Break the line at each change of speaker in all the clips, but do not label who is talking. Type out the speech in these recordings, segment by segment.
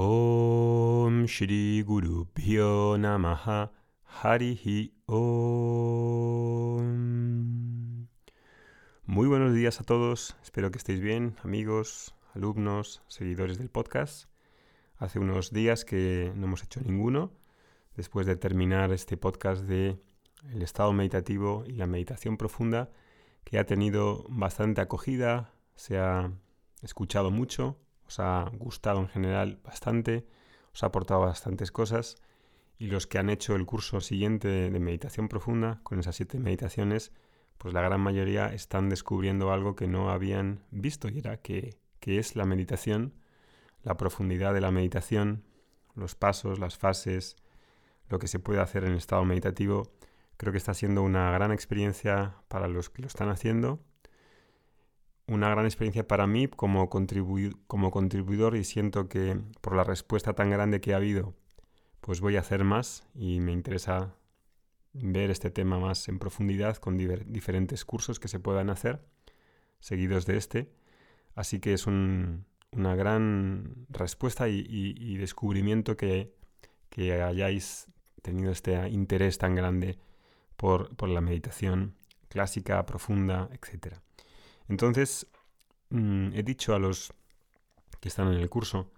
Om Shri Guru Pyo Namaha Harihi Om. Muy buenos días a todos, espero que estéis bien, amigos, alumnos, seguidores del podcast. Hace unos días que no hemos hecho ninguno, después de terminar este podcast de el estado meditativo y la meditación profunda, que ha tenido bastante acogida, se ha escuchado mucho os ha gustado en general bastante, os ha aportado bastantes cosas y los que han hecho el curso siguiente de meditación profunda con esas siete meditaciones, pues la gran mayoría están descubriendo algo que no habían visto y era que, que es la meditación, la profundidad de la meditación, los pasos, las fases, lo que se puede hacer en el estado meditativo. Creo que está siendo una gran experiencia para los que lo están haciendo una gran experiencia para mí como, como contribuidor y siento que por la respuesta tan grande que ha habido, pues voy a hacer más y me interesa ver este tema más en profundidad con diferentes cursos que se puedan hacer, seguidos de este. Así que es una gran respuesta y, descubrimiento que, que, hayáis tenido este interés tan grande por, por la meditación clásica, profunda, etcétera. Entonces, mm, he dicho a los que están en el curso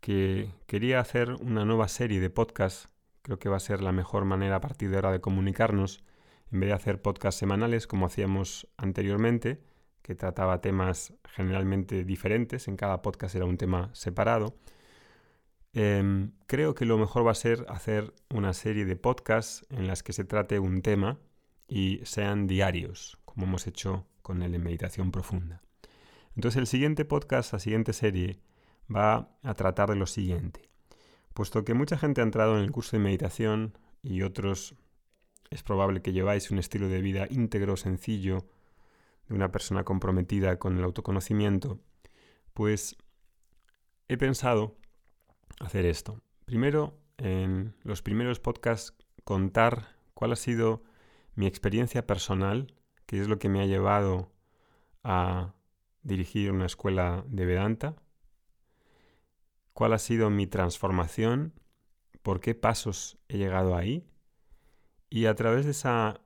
que quería hacer una nueva serie de podcasts. Creo que va a ser la mejor manera a partir de ahora de comunicarnos, en vez de hacer podcasts semanales como hacíamos anteriormente, que trataba temas generalmente diferentes, en cada podcast era un tema separado. Em, creo que lo mejor va a ser hacer una serie de podcasts en las que se trate un tema y sean diarios, como hemos hecho con el de meditación profunda. Entonces el siguiente podcast, la siguiente serie, va a tratar de lo siguiente. Puesto que mucha gente ha entrado en el curso de meditación y otros es probable que lleváis un estilo de vida íntegro, sencillo, de una persona comprometida con el autoconocimiento, pues he pensado hacer esto. Primero, en los primeros podcasts, contar cuál ha sido mi experiencia personal qué es lo que me ha llevado a dirigir una escuela de Vedanta, cuál ha sido mi transformación, por qué pasos he llegado ahí, y a través de esa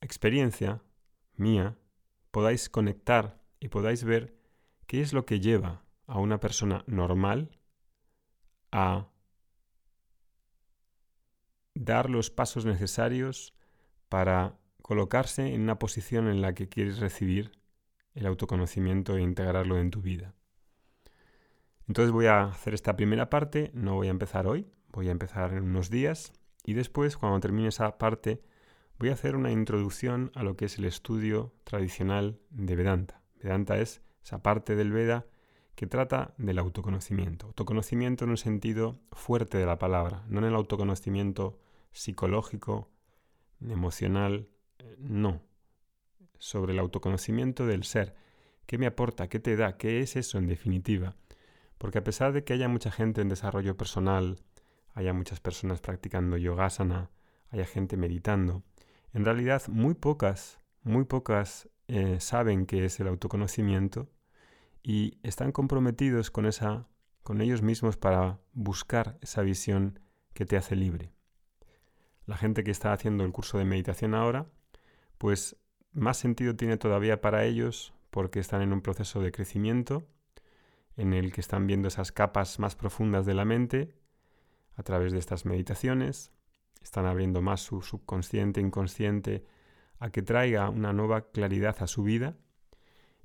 experiencia mía podáis conectar y podáis ver qué es lo que lleva a una persona normal a dar los pasos necesarios para colocarse en una posición en la que quieres recibir el autoconocimiento e integrarlo en tu vida. Entonces voy a hacer esta primera parte, no voy a empezar hoy, voy a empezar en unos días y después, cuando termine esa parte, voy a hacer una introducción a lo que es el estudio tradicional de Vedanta. Vedanta es esa parte del Veda que trata del autoconocimiento. Autoconocimiento en un sentido fuerte de la palabra, no en el autoconocimiento psicológico, emocional, no. Sobre el autoconocimiento del ser. ¿Qué me aporta? ¿Qué te da? ¿Qué es eso en definitiva? Porque a pesar de que haya mucha gente en desarrollo personal, haya muchas personas practicando yogasana, haya gente meditando, en realidad muy pocas, muy pocas eh, saben qué es el autoconocimiento y están comprometidos con esa, con ellos mismos para buscar esa visión que te hace libre. La gente que está haciendo el curso de meditación ahora pues más sentido tiene todavía para ellos porque están en un proceso de crecimiento en el que están viendo esas capas más profundas de la mente a través de estas meditaciones, están abriendo más su subconsciente, inconsciente, a que traiga una nueva claridad a su vida.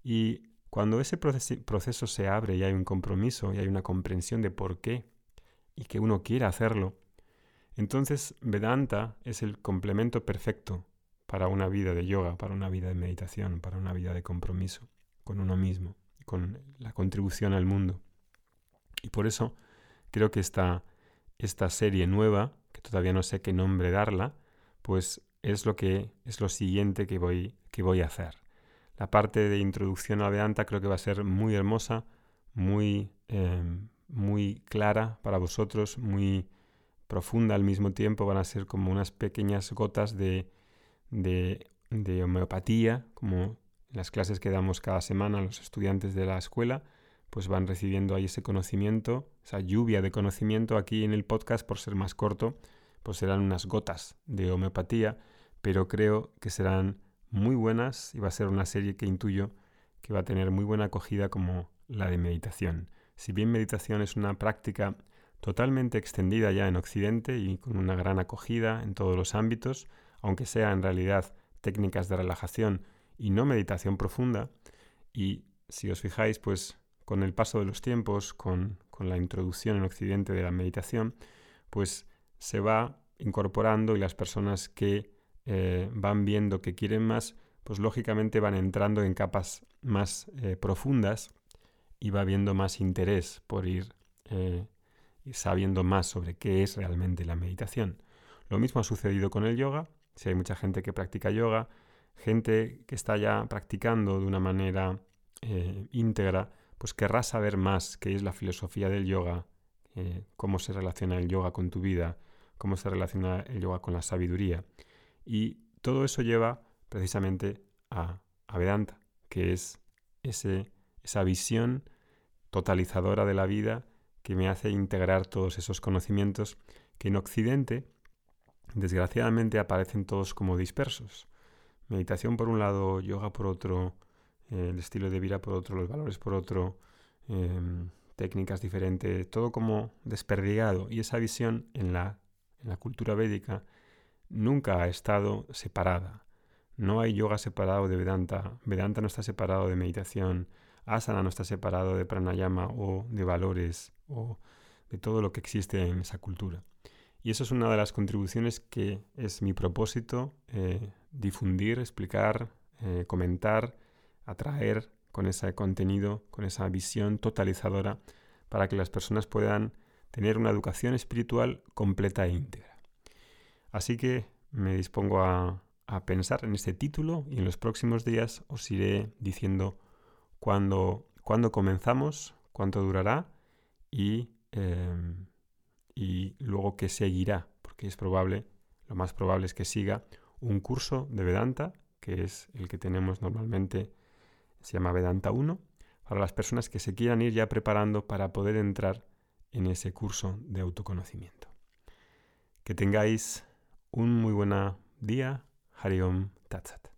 Y cuando ese proceso se abre y hay un compromiso y hay una comprensión de por qué y que uno quiera hacerlo, entonces Vedanta es el complemento perfecto para una vida de yoga, para una vida de meditación, para una vida de compromiso con uno mismo, con la contribución al mundo. Y por eso creo que esta, esta serie nueva, que todavía no sé qué nombre darla, pues es lo que es lo siguiente que voy, que voy a hacer. La parte de introducción a Vedanta creo que va a ser muy hermosa, muy, em, muy clara para vosotros, muy profunda al mismo tiempo. Van a ser como unas pequeñas gotas de, de, homeopatía, como las clases que damos cada semana a los estudiantes de la escuela, pues van recibiendo ahí ese conocimiento, esa lluvia de conocimiento aquí en el podcast por ser más corto, pues serán unas gotas de homeopatía, pero creo que serán muy buenas y va a ser una serie que intuyo que va a tener muy buena acogida como la de meditación. Si bien meditación es una práctica totalmente extendida ya en Occidente y con una gran acogida en todos los ámbitos, aunque sea en realidad técnicas de relajación y no meditación profunda, y si os fijáis, pues con el paso de los tiempos, con, la introducción en Occidente de la meditación, pues se va incorporando y las personas que eh, van viendo que quieren más, pues lógicamente van entrando en capas más eh, profundas y va habiendo más interés por ir eh, sabiendo más sobre qué es realmente la meditación. Lo mismo ha sucedido con el yoga. Si hay mucha gente que practica yoga, gente que está ya practicando de una manera eh, íntegra, pues querrá saber más qué es la filosofía del yoga, eh, cómo se relaciona el yoga con tu vida, cómo se relaciona el yoga con la sabiduría. Y todo eso lleva precisamente a, a Vedanta, que es ese, esa visión totalizadora de la vida que me hace integrar todos esos conocimientos que en Occidente, desgraciadamente, aparecen todos como dispersos. Meditación por un lado, yoga por otro, el estilo de vida por otro, los valores por otro, em, técnicas diferentes, todo como desperdigado. Y esa visión en la, en la cultura védica nunca ha estado separada. No hay yoga separado de Vedanta, Vedanta no está separado de meditación, asana no está separado de pranayama o de valores o de todo lo que existe en esa cultura. Y eso es una de las contribuciones que es mi propósito, eh, difundir, explicar, eh, comentar, atraer con ese contenido, con esa visión totalizadora, para que las personas puedan tener una educación espiritual completa e íntegra. Así que me dispongo a, a pensar en este título y en los próximos días os iré diciendo cuándo, comenzamos, cuánto durará y, em, y luego qué seguirá, porque es probable, lo más probable es que siga un curso de Vedanta, que es el que tenemos normalmente, se llama Vedanta 1, para las personas que se quieran ir ya preparando para poder entrar en ese curso de autoconocimiento. Que tengáis un muy buen día. Hariom Tatsat.